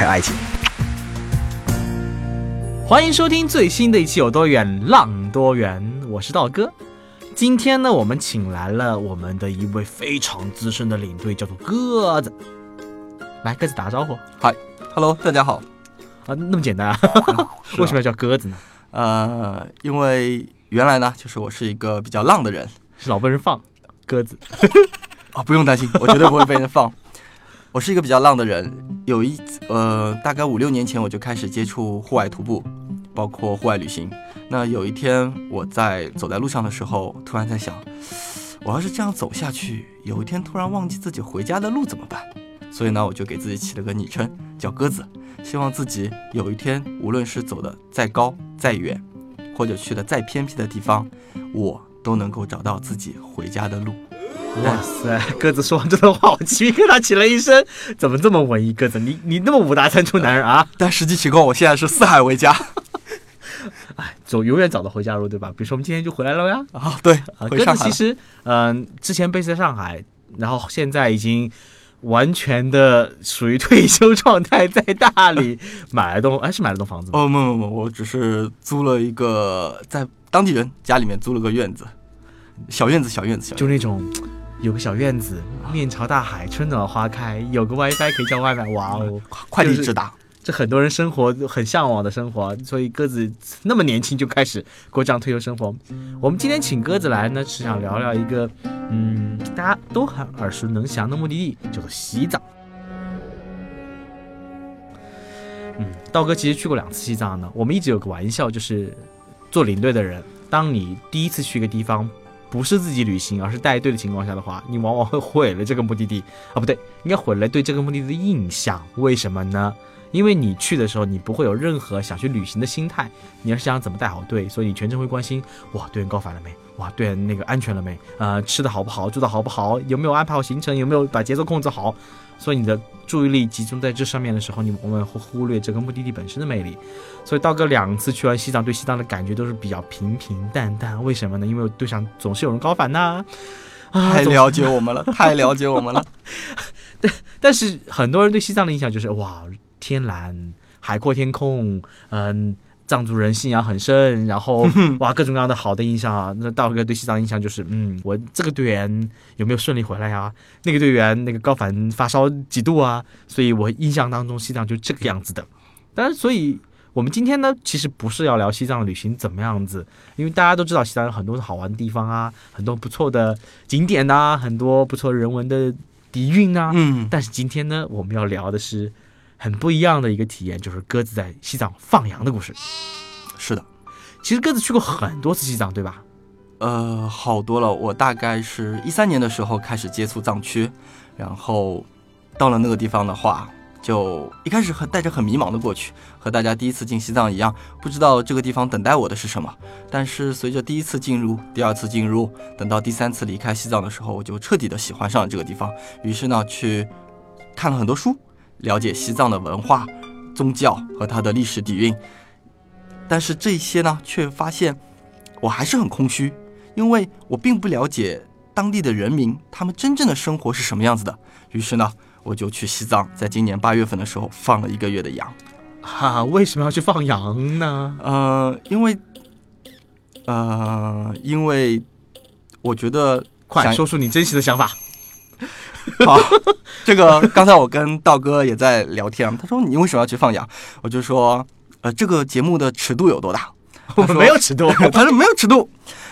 还有爱情。欢迎收听最新的一期《有多远浪多远》，我是道哥。今天呢，我们请来了我们的一位非常资深的领队，叫做鸽子。来，鸽子打个招呼。嗨，Hello，大家好。啊，那么简单啊？为什么要叫鸽子呢？呃，因为原来呢，就是我是一个比较浪的人，是老被人放鸽子。啊，不用担心，我绝对不会被人放。我是一个比较浪的人，有一呃，大概五六年前我就开始接触户外徒步，包括户外旅行。那有一天我在走在路上的时候，突然在想，我要是这样走下去，有一天突然忘记自己回家的路怎么办？所以呢，我就给自己起了个昵称叫鸽子，希望自己有一天无论是走的再高再远，或者去的再偏僻的地方，我都能够找到自己回家的路。哇塞，鸽子说完这段话，我鸡皮疙瘩起了一身。怎么这么文艺？鸽子，你你那么五大三粗男人啊？但实际情况，我现在是四海为家。哎，走永远找到回家路，对吧？比如说我们今天就回来了呀。啊，对，啊，鸽子其实，嗯、之前 base 在上海，然后现在已经完全的属于退休状态，在大理买了栋，哎，是买了栋房子吗？哦，没有没有，我只是租了一个在当地人家里面租了个院子，小院子，小院子，小院子就那种有个小院子，面朝大海，春暖花开，有个 WiFi 可以叫外卖，哇哦！快递直达。这很多人生活很向往的生活，所以鸽子那么年轻就开始过这样退休生活。我们今天请鸽子来呢，是想聊聊一个，嗯，大家都很耳熟能详的目的地，叫做西藏。嗯，道哥其实去过两次西藏呢。我们一直有个玩笑，就是做领队的人，当你第一次去一个地方，不是自己旅行，而是带队的情况下的话，你往往会毁了这个目的地啊，不对，应该毁了对这个目的地的印象。为什么呢？因为你去的时候，你不会有任何想去旅行的心态，你要是想怎么带好队，所以你全程会关心，哇，队员高反了没？哇，队员那个安全了没？呃，吃的好不好？住的好不好？有没有安排好行程？有没有把节奏控制好？所以你的注意力集中在这上面的时候，你往往会忽略这个目的地本身的魅力。所以道哥两次去完西藏，对西藏的感觉都是比较平平淡淡。为什么呢？因为队上总是有人高反呐、太了解我们了，太了解我们了。但是很多人对西藏的印象就是哇，天蓝、海阔天空，嗯，藏族人信仰很深，然后 哇各种各样的好的印象啊。那道哥对西藏印象就是，嗯，我这个队员有没有顺利回来呀？那个队员那个高反发烧几度啊？所以我印象当中西藏就这个样子的。当然，所以我们今天呢，其实不是要聊西藏旅行怎么样子，因为大家都知道西藏有很多好玩的地方啊，很多不错的景点呐、很多不错人文的底蕴啊。嗯，但是今天呢，我们要聊的是很不一样的一个体验，就是鸽子在西藏放羊的故事。是的，其实鸽子去过很多次西藏，对吧？呃，好多了。我大概是一三年的时候开始接触藏区，然后到了那个地方的话，就一开始很带着很迷茫的过去，和大家第一次进西藏一样，不知道这个地方等待我的是什么。但是随着第一次进入，第二次进入，等到第三次离开西藏的时候，我就彻底的喜欢上了这个地方。于是呢，去看了很多书，了解西藏的文化、宗教和它的历史底蕴。但是这些呢，却发现我还是很空虚，因为我并不了解当地的人民他们真正的生活是什么样子的。于是呢，我就去西藏，在今年八月份的时候放了一个月的羊。哈、为什么要去放羊呢？呃，因为，呃，因为我觉得快想说出你真实的想法。好，这个刚才我跟道哥也在聊天啊，他说你为什么要去放羊？我就说，呃，这个节目的尺度有多大？我们没有尺度，他说没有尺度。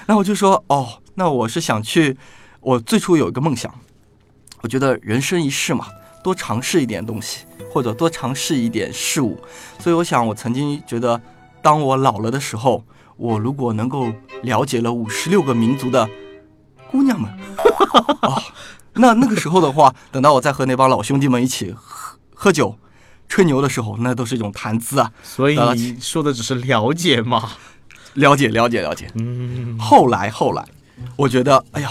然后我就说，哦，那我是想去，我最初有一个梦想，我觉得人生一世嘛，多尝试一点东西，或者多尝试一点事物。所以我想，我曾经觉得，当我老了的时候，我如果能够了解了五十六个民族的姑娘们，哦，那那个时候的话，等到我再和那帮老兄弟们一起喝喝酒，吹牛的时候，那都是一种谈资啊。所以你说的只是了解嘛？了解了解了解。嗯，后来后来，我觉得，哎呀，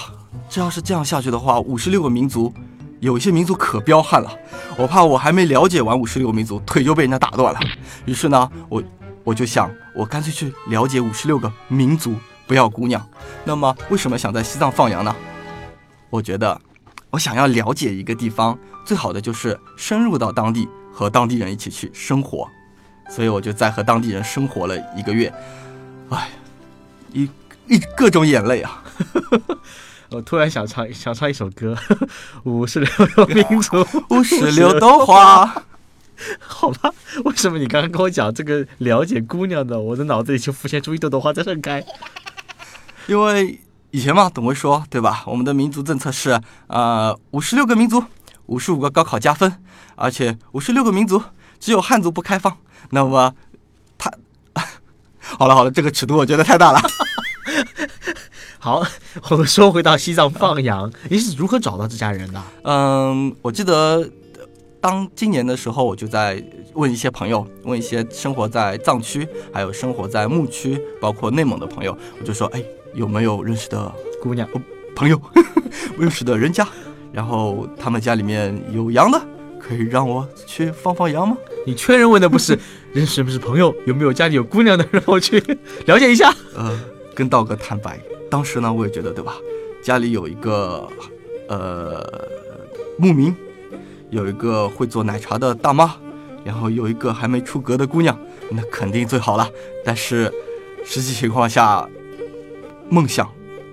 这要是这样下去的话，五十六个民族，有一些民族可彪悍了。我怕我还没了解完五十六个民族，腿就被人家打断了。于是呢，我我就想，我干脆去了解五十六个民族，不要姑娘。那么，为什么想在西藏放羊呢？我觉得，我想要了解一个地方，最好的就是深入到当地，和当地人一起去生活。所以我就在和当地人生活了一个月，哎，一一各种眼泪啊。我突然想唱想唱一首歌，《五十六个民族》，五十六朵花。好吧，为什么你刚刚跟我讲这个了解姑娘的，我的脑子里就浮现出一朵朵花在盛开？因为以前嘛，总会说，对吧？我们的民族政策是，呃，五十六个民族，五十五个高考加分，而且五十六个民族只有汉族不开放。那么，他，好了好了，这个尺度我觉得太大了。好，我们说回到西藏放羊，你是如何找到这家人的？嗯，我记得当今年的时候，我就在问一些朋友，问一些生活在藏区，还有生活在牧区，包括内蒙的朋友，我就说，哎，有没有认识的姑娘朋友，认识的人家？然后他们家里面有羊的，可以让我去放放羊吗？你确认问的不是 认识不是朋友，有没有家里有姑娘的，让我去 了解一下。呃，跟道哥坦白，当时呢，我也觉得对吧？家里有一个呃牧民，有一个会做奶茶的大妈，然后有一个还没出阁的姑娘，那肯定最好了。但是实际情况下，梦想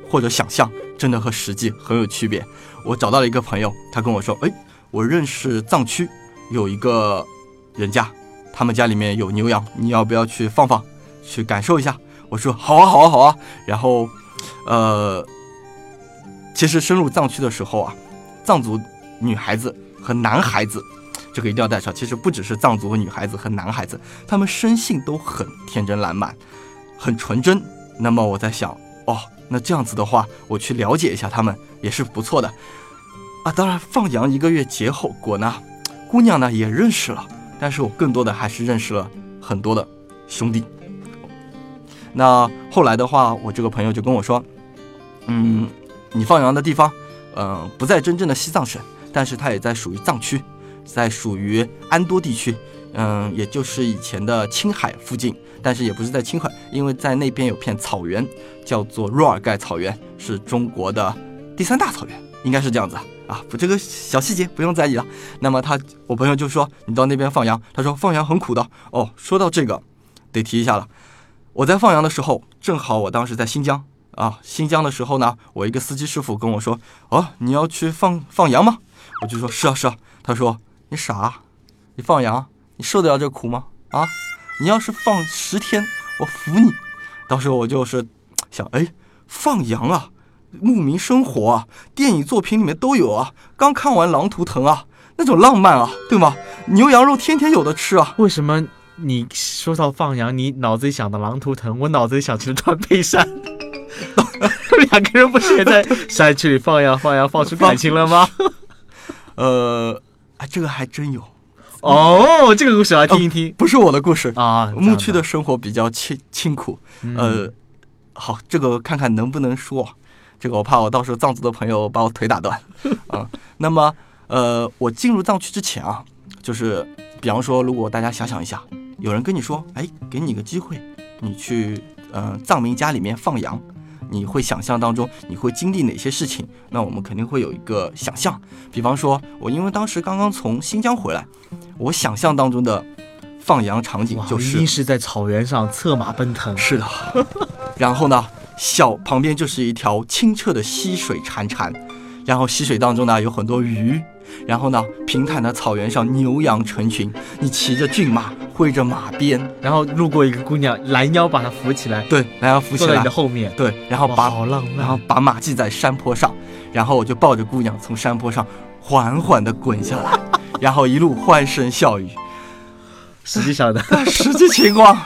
或者想象真的和实际很有区别。我找到了一个朋友，他跟我说：“哎，我认识藏区有一个人家，他们家里面有牛羊，你要不要去放放，去感受一下？”我说：“好啊，好啊，好啊。”然后，呃，其实深入藏区的时候啊，藏族女孩子和男孩子，这个一定要带上。其实不只是藏族女孩子和男孩子，他们生性都很天真烂漫，很纯真。那么我在想，哦，那这样子的话，我去了解一下他们也是不错的啊。当然，放羊一个月结后果呢，姑娘呢也认识了，但是我更多的还是认识了很多的兄弟。那后来的话，我这个朋友就跟我说，嗯，你放羊的地方，嗯、不在真正的西藏省，但是它也在属于藏区，在属于安多地区，嗯，也就是以前的青海附近，但是也不是在青海，因为在那边有片草原，叫做若尔盖草原，是中国的第三大草原，应该是这样子啊。啊，不，这个小细节不用在意了。那么他，我朋友就说你到那边放羊，他说放羊很苦的。哦，说到这个，得提一下了。我在放羊的时候，正好我当时在新疆啊，新疆的时候呢，我一个司机师傅跟我说，哦，你要去放放羊吗？我就说是啊是啊。他说你傻，你放羊，你受得了这苦吗？啊，你要是放十天，我服你。到时候我就是想，哎，放羊啊，牧民生活啊，电影作品里面都有啊。刚看完《狼图腾》啊，那种浪漫啊，对吗？牛羊肉天天有的吃啊。为什么你说到放羊，你脑子里想的狼图腾，我脑子里想起了断背山？两个人不是也在山区里放羊放羊放出感情了吗？呃，啊，这个还真有，哦，这个故事我来听一听、不是我的故事。啊。牧区的生活比较清清苦，嗯呃，好，这个看看能不能说，这个我怕我到时候藏族的朋友把我腿打断，啊、那么，呃，我进入藏区之前啊，就是比方说，如果大家想想一下，有人跟你说，哎，给你个机会，你去呃藏民家里面放羊。你会想象当中你会经历哪些事情？那我们肯定会有一个想象。比方说，我因为当时刚刚从新疆回来，我想象当中的放羊场景就是一定是在草原上策马奔腾。是的，然后呢，小旁边就是一条清澈的溪水潺潺，然后溪水当中呢有很多鱼，然后呢平坦的草原上牛羊成群，你骑着骏马，挥着马鞭，然后路过一个姑娘，拦腰把她扶起来，对，拦腰扶起来。坐在你的，后面，对，然后把好浪漫。然后。把马系在山坡上，然后我就抱着姑娘从山坡上缓缓地滚下来，然后一路欢声笑语。实际上的，实际情况，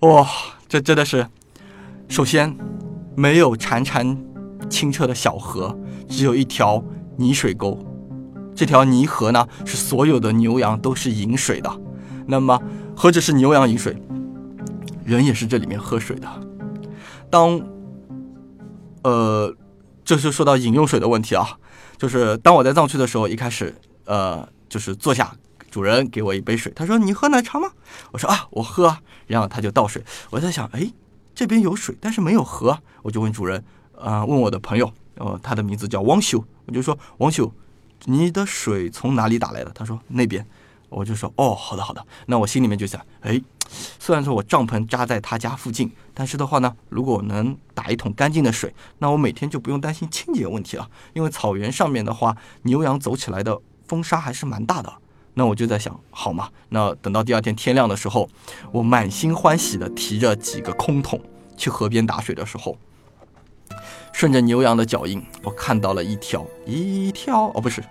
哇，这真的是，首先没有潺潺清澈的小河，只有一条泥水沟，这条泥河呢，是所有的牛羊都是饮水的。那么何止是牛羊饮水，人也是这里面喝水的。当，呃，这是说到饮用水的问题啊，就是当我在藏区的时候，一开始，呃，就是坐下，主人给我一杯水，他说你喝奶茶吗？我说啊，我喝啊，然后他就倒水，我在想，哎，这边有水，但是没有河，我就问主人，啊，问我的朋友，呃，他的名字叫汪修，我就说汪修，你的水从哪里打来的？他说那边。我就说哦，好的好的，那我心里面就想，哎，虽然说我帐篷扎在他家附近，但是的话呢，如果能打一桶干净的水，那我每天就不用担心清洁问题了。因为草原上面的话，牛羊走起来的风沙还是蛮大的。那我就在想，好嘛，那等到第二天天亮的时候，我满心欢喜的提着几个空桶去河边打水的时候，顺着牛羊的脚印，我看到了一条一条哦，不是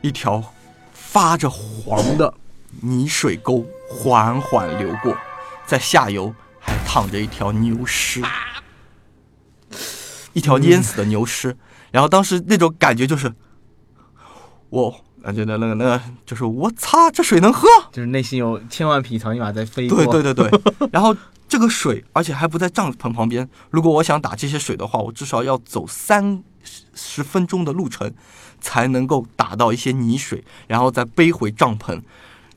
一条。发着黄的泥水沟缓缓流过，在下游还躺着一条牛尸，一条淹死的牛尸。然后当时那种感觉就是，我感觉那那个那个就是我擦，这水能喝？就是内心有千万匹草泥马在飞过。对对对对。然后这个水，而且还不在帐篷旁边。如果我想打这些水的话，我至少要走三十分钟的路程。才能够打到一些泥水，然后再背回帐篷，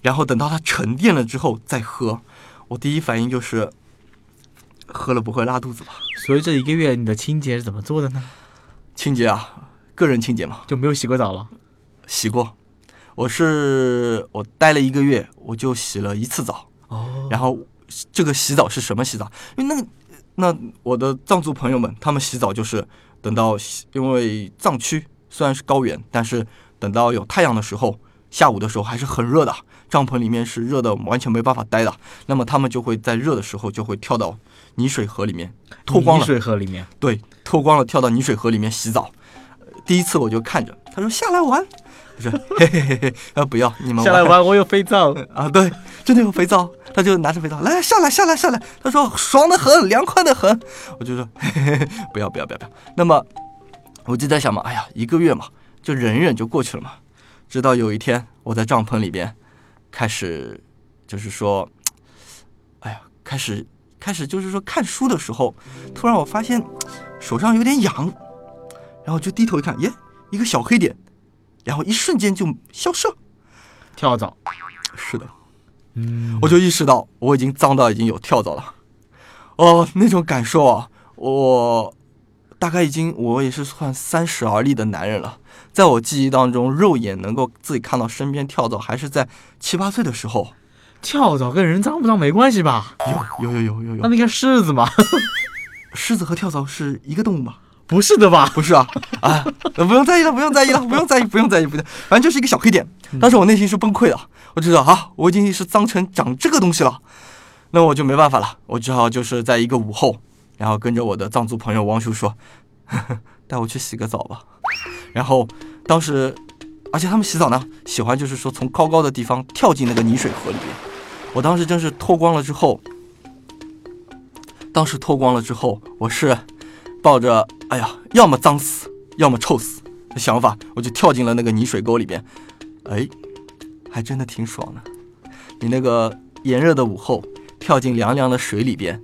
然后等到它沉淀了之后再喝。我第一反应就是喝了不会拉肚子吧？所以这一个月你的清洁是怎么做的呢？清洁啊，个人清洁嘛，就没有洗过澡了。洗过，我是我待了一个月，我就洗了一次澡。哦。然后这个洗澡是什么洗澡？因为那个那我的藏族朋友们，他们洗澡就是等到因为藏区。虽然是高原，但是等到有太阳的时候，下午的时候还是很热的，帐篷里面是热的，完全没办法待的。那么他们就会在热的时候就会跳到泥水河里面，脱光了。泥水河里面，对，脱光了跳到泥水河里面洗澡。第一次我就看着，他说下来玩，我说嘿嘿嘿嘿，啊不要，你们下来玩，我有肥皂 啊，对，真的有肥皂，他就拿着肥皂来下来下来下来，他说爽的很，凉快的很，我就说嘿嘿嘿，不要不要不要不要，那么。我就在想嘛，哎呀，一个月嘛，就忍忍就过去了嘛。直到有一天，我在帐篷里边，开始，就是说，哎呀，开始开始就是说看书的时候，突然我发现手上有点痒，然后就低头一看，耶，一个小黑点，然后一瞬间就消失了。跳蚤，是的，嗯，我就意识到我已经脏到已经有跳蚤了。哦，那种感受啊，我。大概已经，我也是算三十而立的男人了。在我记忆当中，肉眼能够自己看到身边跳蚤，还是在七八岁的时候。跳蚤跟人脏不脏没关系吧？有有有有有有。那那个狮子嘛？狮子和跳蚤是一个动物吗？不是的吧？不是啊啊！不用在意了，不用在意了，不用在意，不用在意，不用。反正就是一个小黑点。当时我内心是崩溃的，我知道啊，我已经是脏成长这个东西了。那我就没办法了，我只好就是在一个午后。然后跟着我的藏族朋友汪叔说呵呵：“ 带我去洗个澡吧。”然后当时，而且他们洗澡呢，喜欢就是说从高高的地方跳进那个泥水河里面。我当时真是脱光了之后，当时脱光了之后，我是抱着“哎呀，要么脏死，要么臭死”的想法，我就跳进了那个泥水沟里边。哎，还真的挺爽的。你那个炎热的午后，跳进凉凉的水里边。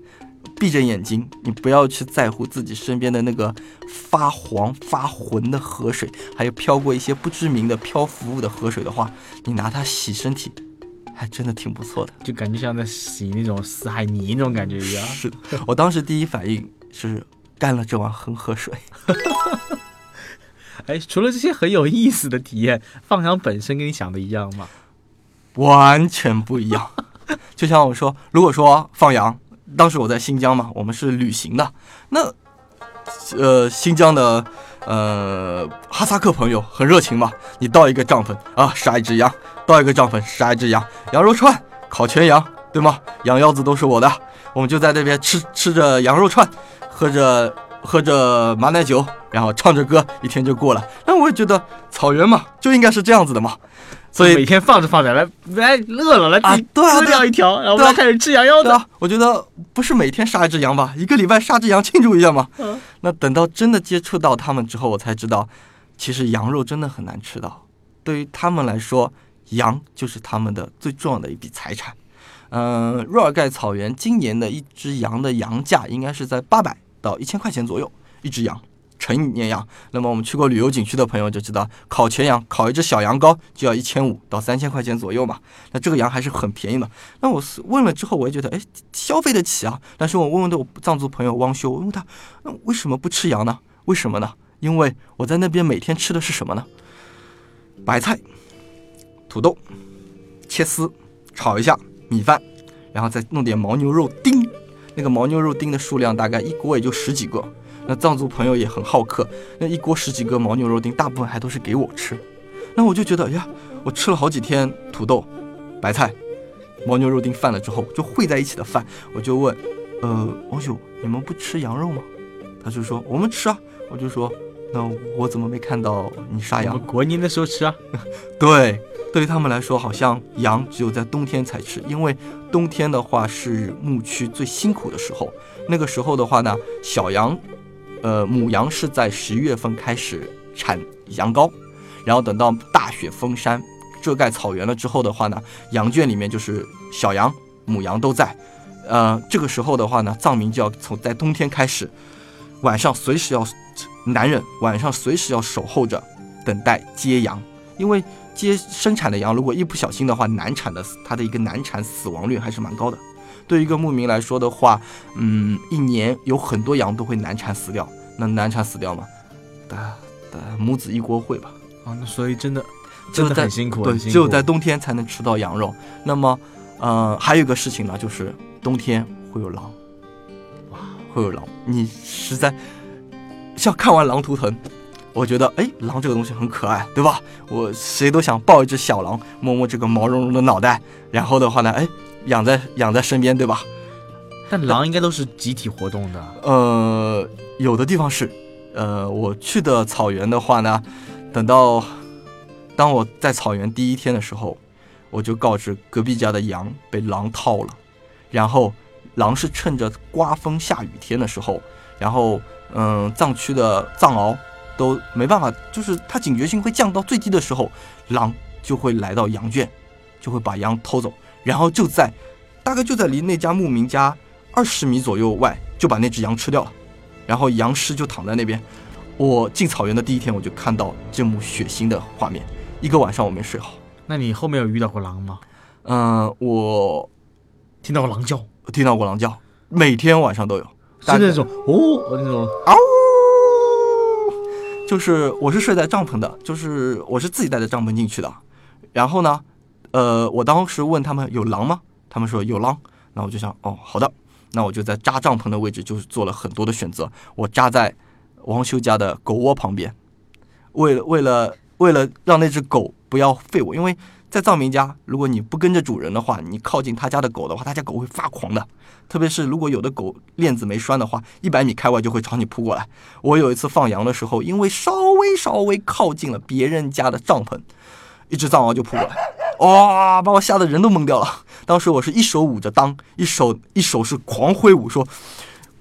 闭着眼睛，你不要去在乎自己身边的那个发黄发浑的河水，还有飘过一些不知名的漂浮物的河水的话，你拿它洗身体，还真的挺不错的，就感觉像在洗那种死海泥那种感觉一样。是的，我当时第一反应是干了这碗恒河水。哎，除了这些很有意思的体验，放羊本身跟你想的一样吗？完全不一样。就像我说，如果说放羊。当时我在新疆嘛，我们是旅行的。那，呃，新疆的呃哈萨克朋友很热情嘛。你到一个帐篷啊，杀一只羊；到一个帐篷杀一只羊，羊肉串，烤全羊，对吗？羊腰子都是我的。我们就在那边吃吃着羊肉串，喝着喝着马奶酒，然后唱着歌，一天就过了。那我也觉得草原嘛，就应该是这样子的嘛。所以每天放着放着，来来饿了来啊，割掉一条，然后开始吃羊腰子。我觉得不是每天杀一只羊吧，一个礼拜杀只羊庆祝一下嘛。嗯。那等到真的接触到他们之后，我才知道，其实羊肉真的很难吃到。对于他们来说，羊就是他们的最重要的一笔财产。嗯，若尔盖草原今年的一只羊的羊价应该是在八百到一千块钱左右一只羊，成年羊。那么我们去过旅游景区的朋友就知道，烤全羊，烤一只小羊羔就要一千五到三千块钱左右嘛。那这个羊还是很便宜的。那我问了之后，我也觉得，哎，消费得起啊。但是我问问的我藏族朋友汪修，我问他，那为什么不吃羊呢？为什么呢？因为我在那边每天吃的是什么呢？白菜、土豆切丝炒一下。米饭，然后再弄点牦牛肉丁，那个牦牛肉丁的数量大概一锅也就十几个。那藏族朋友也很好客，那一锅十几个牦牛肉丁，大部分还都是给我吃。那我就觉得，呀，我吃了好几天土豆、白菜、牦牛肉丁饭了之后，就烩在一起的饭，我就问，呃，王兄，你们不吃羊肉吗？他就说我们吃啊。我就说，那我怎么没看到你杀羊？过年的时候吃啊。对。对于他们来说，好像羊只有在冬天才吃，因为冬天的话是牧区最辛苦的时候。那个时候的话呢，小羊，呃，母羊是在十一月份开始产羊羔，然后等到大雪封山、遮盖草原了之后的话呢，羊圈里面就是小羊、母羊都在。呃，这个时候的话呢，藏民就要从在冬天开始，晚上随时要，男人晚上随时要守候着，等待接羊，因为。接生产的羊，如果一不小心的话，难产的，它的一个难产死亡率还是蛮高的。对于一个牧民来说的话，嗯，一年有很多羊都会难产死掉。那难产死掉吗？打打母子一锅烩吧。啊，那所以真的真的很辛苦，对，只有在冬天才能吃到羊肉。那么，呃，还有一个事情呢，就是冬天会有狼，哇，会有狼。你实在像看完《狼图腾》。我觉得，哎，狼这个东西很可爱，对吧？我谁都想抱一只小狼，摸摸这个毛茸茸的脑袋，然后的话呢，哎，养在养在身边，对吧？但狼应该都是集体活动的。呃，有的地方是，呃，我去的草原的话呢，等到当我在草原第一天的时候，我就告知隔壁家的羊被狼套了，然后狼是趁着刮风下雨天的时候，然后嗯，藏区的藏獒。都没办法，就是它警觉性会降到最低的时候，狼就会来到羊圈，就会把羊偷走，然后就在大概就在离那家牧民家二十米左右外，就把那只羊吃掉了，然后羊尸就躺在那边。我进草原的第一天，我就看到这幕血腥的画面，一个晚上我没睡好。那你后面有遇到过狼吗？嗯，我听到过狼叫，听到过狼叫，每天晚上都有，是那种哦，那种嗷。就是我是睡在帐篷的，就是我是自己带着帐篷进去的。然后呢，呃，我当时问他们有狼吗？他们说有狼。那我就想，哦，好的，那我就在扎帐篷的位置，就是做了很多的选择。我扎在王修家的狗窝旁边，为了为了为了让那只狗不要吠我，因为。在藏民家，如果你不跟着主人的话，你靠近他家的狗的话，他家狗会发狂的。特别是如果有的狗链子没拴的话，一百米开外就会朝你扑过来。我有一次放羊的时候，因为稍微稍微靠近了别人家的帐篷，一只藏獒就扑过来，哇，把我吓得人都懵掉了。当时我是一手捂着裆，一手一手是狂挥舞，说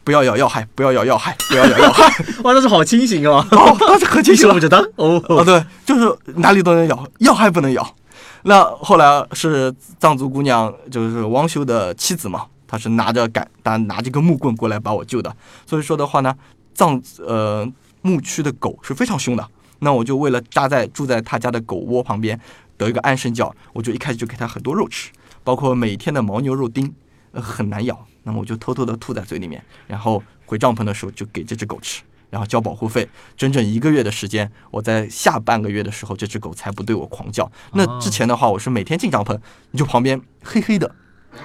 不要咬要害，不要咬要害，不要咬要害。哇，那是好清醒哦，当时很清醒，捂着裆。哦，哦，对，就是哪里都能咬，要害不能咬。那后来是藏族姑娘，就是汪修的妻子嘛，她是拿着杆，拿拿着个木棍过来把我救的。所以说的话呢，藏呃牧区的狗是非常凶的。那我就为了扎在住在他家的狗窝旁边得一个安身觉，我就一开始就给他很多肉吃，包括每天的牦牛肉丁，呃很难咬，那么我就偷偷的吐在嘴里面，然后回帐篷的时候就给这只狗吃。然后交保护费，整整一个月的时间，我在下半个月的时候，这只狗才不对我狂叫。那之前的话，我是每天进帐篷，你就旁边黑黑的，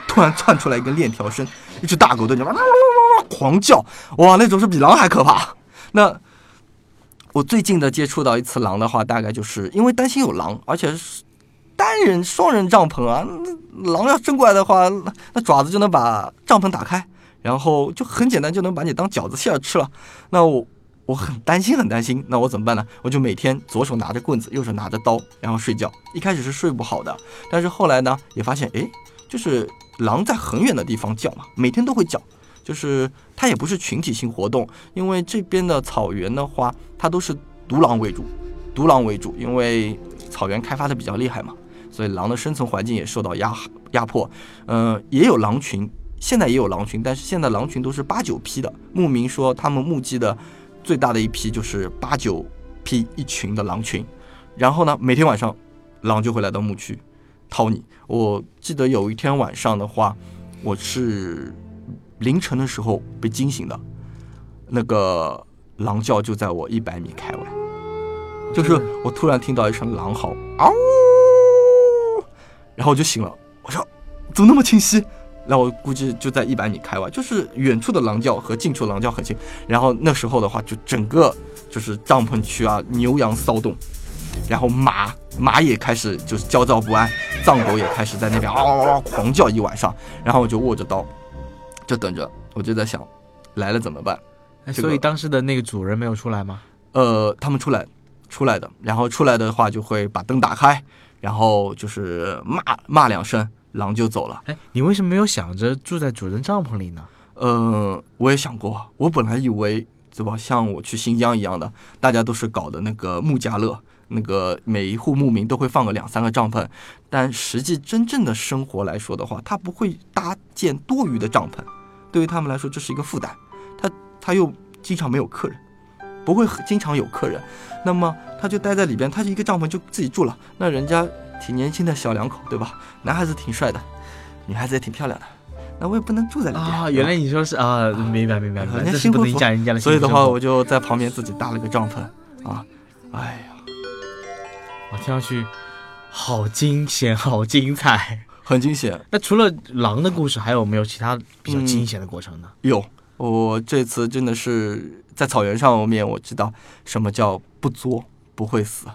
突然窜出来一个链条声，一只大狗对你哇哇哇哇狂叫，哇，那种是比狼还可怕。那我最近的接触到一次狼的话，大概就是因为担心有狼，而且是单人双人帐篷啊，狼要伸过来的话，那爪子就能把帐篷打开。然后就很简单，就能把你当饺子馅吃了。那我我很担心，很担心。那我怎么办呢？我就每天左手拿着棍子，右手拿着刀，然后睡觉。一开始是睡不好的，但是后来呢，也发现，哎，就是狼在很远的地方叫嘛，每天都会叫。就是它也不是群体性活动，因为这边的草原的话，它都是独狼为主，独狼为主。因为草原开发的比较厉害嘛，所以狼的生存环境也受到压压迫。嗯，也有狼群，现在也有狼群，但是现在狼群都是八九批的。牧民说他们目击的最大的一批就是八九批一群的狼群，然后呢，每天晚上狼就会来到牧区掏你。我记得有一天晚上的话，我是凌晨的时候被惊醒的，那个狼叫就在我一百米开外。就是我突然听到一声狼嚎，嗷，然后我就醒了。我说怎么那么清晰？然后我估计就在一百米开外，就是远处的狼叫和近处的狼叫很近。然后那时候的话，就整个就是帐篷区啊，牛羊骚动，然后马马也开始就是焦躁不安，藏狗也开始在那边嗷嗷嗷狂叫一晚上。然后我就握着刀，就等着。我就在想，来了怎么办？所以当时的那个主人没有出来吗？呃，他们出来。出来的，然后出来的话就会把灯打开，然后就是骂骂两声，狼就走了。哎，你为什么没有想着住在主人帐篷里呢？呃，我也想过，我本来以为对吧，像我去新疆一样的，大家都是搞的那个木家乐，那个每一户牧民都会放个两三个帐篷，但实际真正的生活来说的话，他不会搭建多余的帐篷，对于他们来说这是一个负担，他他又经常没有客人。不会经常有客人，那么他就待在里边，他就一个帐篷就自己住了。那人家挺年轻的小两口，对吧？男孩子挺帅的，女孩子也挺漂亮的，那我也不能住在里边啊。原来你说是啊，明白明白明白，这是不能影响人家的。所以的话，我就在旁边自己搭了个帐篷啊。哎呀，我听上去好惊险，好精彩，很惊险。那除了狼的故事，还有没有其他比较惊险的过程呢？有，我这次真的是。在草原上面，我知道什么叫不作不会死。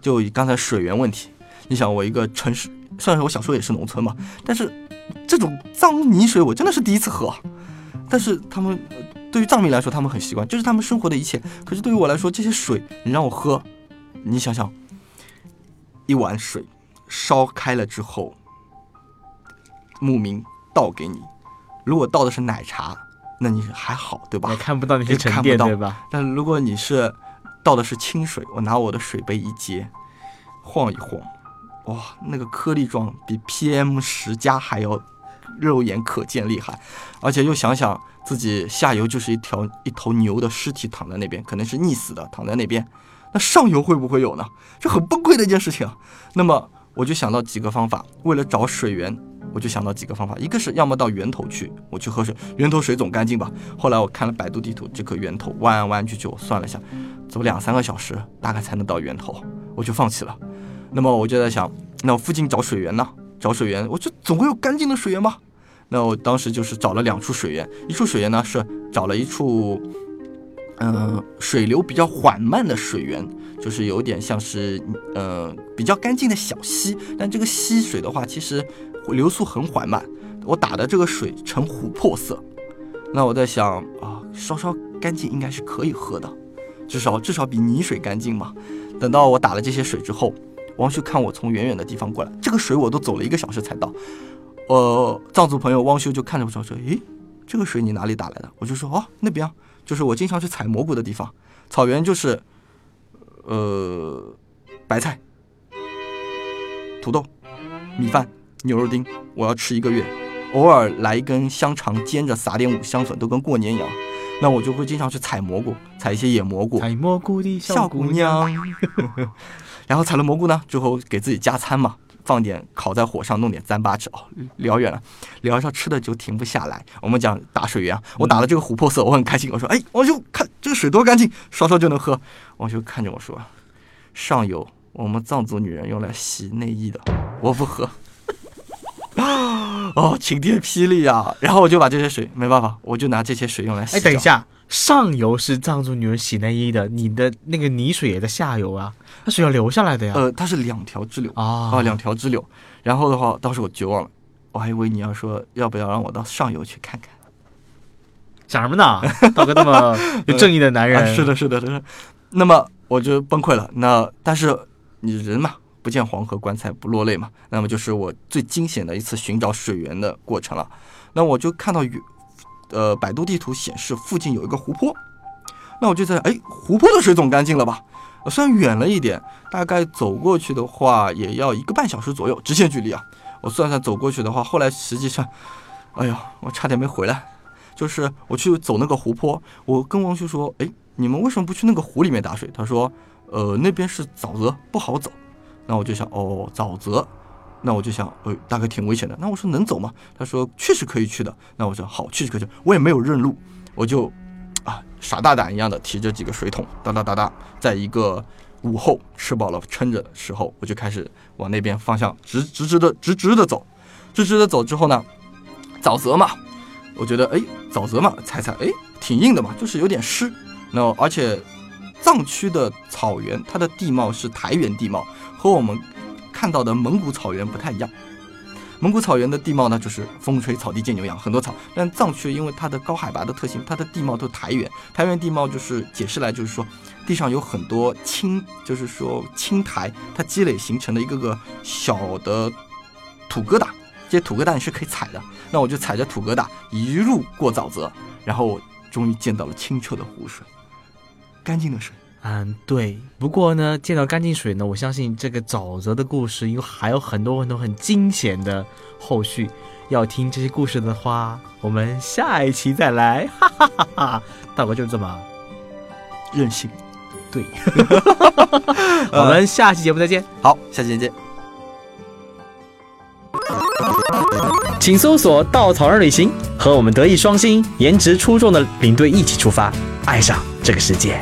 就以刚才水源问题，你想我一个城市，虽然说我小时候也是农村嘛，但是这种脏泥水我真的是第一次喝。但是他们对于藏民来说，他们很习惯，这是他们生活的一切。可是对于我来说，这些水你让我喝，你想想，一碗水烧开了之后，牧民倒给你，如果倒的是奶茶。那你还好对吧？看不到那些沉淀对吧？但如果你是倒的是清水，我拿我的水杯一接，晃一晃，哇，那个颗粒状比 PM 十加还要肉眼可见厉害。而且又想想自己下游就是一条一头牛的尸体躺在那边，可能是溺死的躺在那边，那上游会不会有呢？这很崩溃的一件事情。那么我就想到几个方法，为了找水源。我就想到几个方法，一个是要么到源头去，我去喝水，源头水总干净吧。后来我看了百度地图，这个源头弯弯曲曲，我算了一下，走两三个小时大概才能到源头，我就放弃了。那么我就在想，那附近找水源呢？找水源，我就总会有干净的水源吧？那我当时就是找了两处水源，一处水源呢是找了一处，嗯，水流比较缓慢的水源，就是有点像是，呃，比较干净的小溪，但这个溪水的话，其实。流速很缓慢，我打的这个水呈琥珀色，那我在想啊，稍稍干净应该是可以喝的，至少至少比泥水干净嘛。等到我打了这些水之后，王修看我从远远的地方过来，这个水我都走了一个小时才到。呃，藏族朋友汪修就看着我说：“诶，这个水你哪里打来的？”我就说：“哦，那边就是我经常去采蘑菇的地方。草原就是，呃，白菜、土豆、米饭。”牛肉丁，我要吃一个月，偶尔来一根香肠煎着，撒点五香粉，都跟过年一样。那我就会经常去采蘑菇，采一些野蘑菇。采蘑菇的小姑娘。然后采了蘑菇呢，之后给自己加餐嘛，放点烤在火上，弄点糌粑吃。哦，聊远了，聊上吃的就停不下来。我们讲打水源，我打了这个琥珀色，我很开心。我说，哎，王兄，看这个水多干净，刷刷就能喝。王兄看着我说，上游我们藏族女人用来洗内衣的，我不喝。啊哦，晴天霹雳啊！然后我就把这些水，没办法，我就拿这些水用来洗。哎，等一下，上游是藏族女人洗内衣的，你的那个泥水也在下游啊，它水要流下来的呀。呃，它是两条支流啊，啊，两条支流。然后的话，当时我绝望了，我还以为你要说要不要让我到上游去看看。想什么呢？道哥那么有正义的男人，是的，是的，是的。那么我就崩溃了。那但是你人嘛。不见黄河棺材不落泪嘛，那么就是我最惊险的一次寻找水源的过程了。那我就看到，呃，百度地图显示附近有一个湖泊，那我就在，哎，湖泊的水总干净了吧？虽然远了一点，大概走过去的话也要一个半小时左右，直线距离啊。我算算走过去的话，后来实际上，哎呀，我差点没回来。就是我去走那个湖泊，我跟王旭说：“哎，你们为什么不去那个湖里面打水？”他说：“呃，那边是沼泽，不好走。”那我就想，哦，沼泽，那我就想，呃，大概挺危险的。那我说能走吗？他说确实可以去的。那我说好，确实可以去。我也没有认路，我就啊傻大胆一样的提着几个水桶，哒哒哒哒，在一个午后吃饱了撑着的时候，我就开始往那边方向直直直的直直的走，直直的走之后呢，沼泽嘛。我觉得哎，沼泽嘛，踩踩哎，挺硬的嘛，就是有点湿。然后而且藏区的草原，它的地貌是苔原地貌，和我们看到的蒙古草原不太一样。蒙古草原的地貌呢，就是风吹草低见牛羊，很多草。但藏区因为它的高海拔的特性，它的地貌都苔原。苔原地貌就是解释来就是说，地上有很多青，就是说青苔，它积累形成的一个个小的土疙瘩。这些土疙瘩你是可以踩的，那我就踩着土疙瘩一路过沼泽，然后终于见到了清澈的湖水，干净的水。嗯，对。不过呢，见到干净水呢，我相信这个沼泽的故事，因为还有很多很多很惊险的后续。要听这些故事的话，我们下一期再来。哈哈哈哈！大哥就这么任性。对。我们下期节目再见。好，下期再见。请搜索“稻草人旅行”，和我们德艺双馨、颜值出众的领队一起出发，爱上这个世界。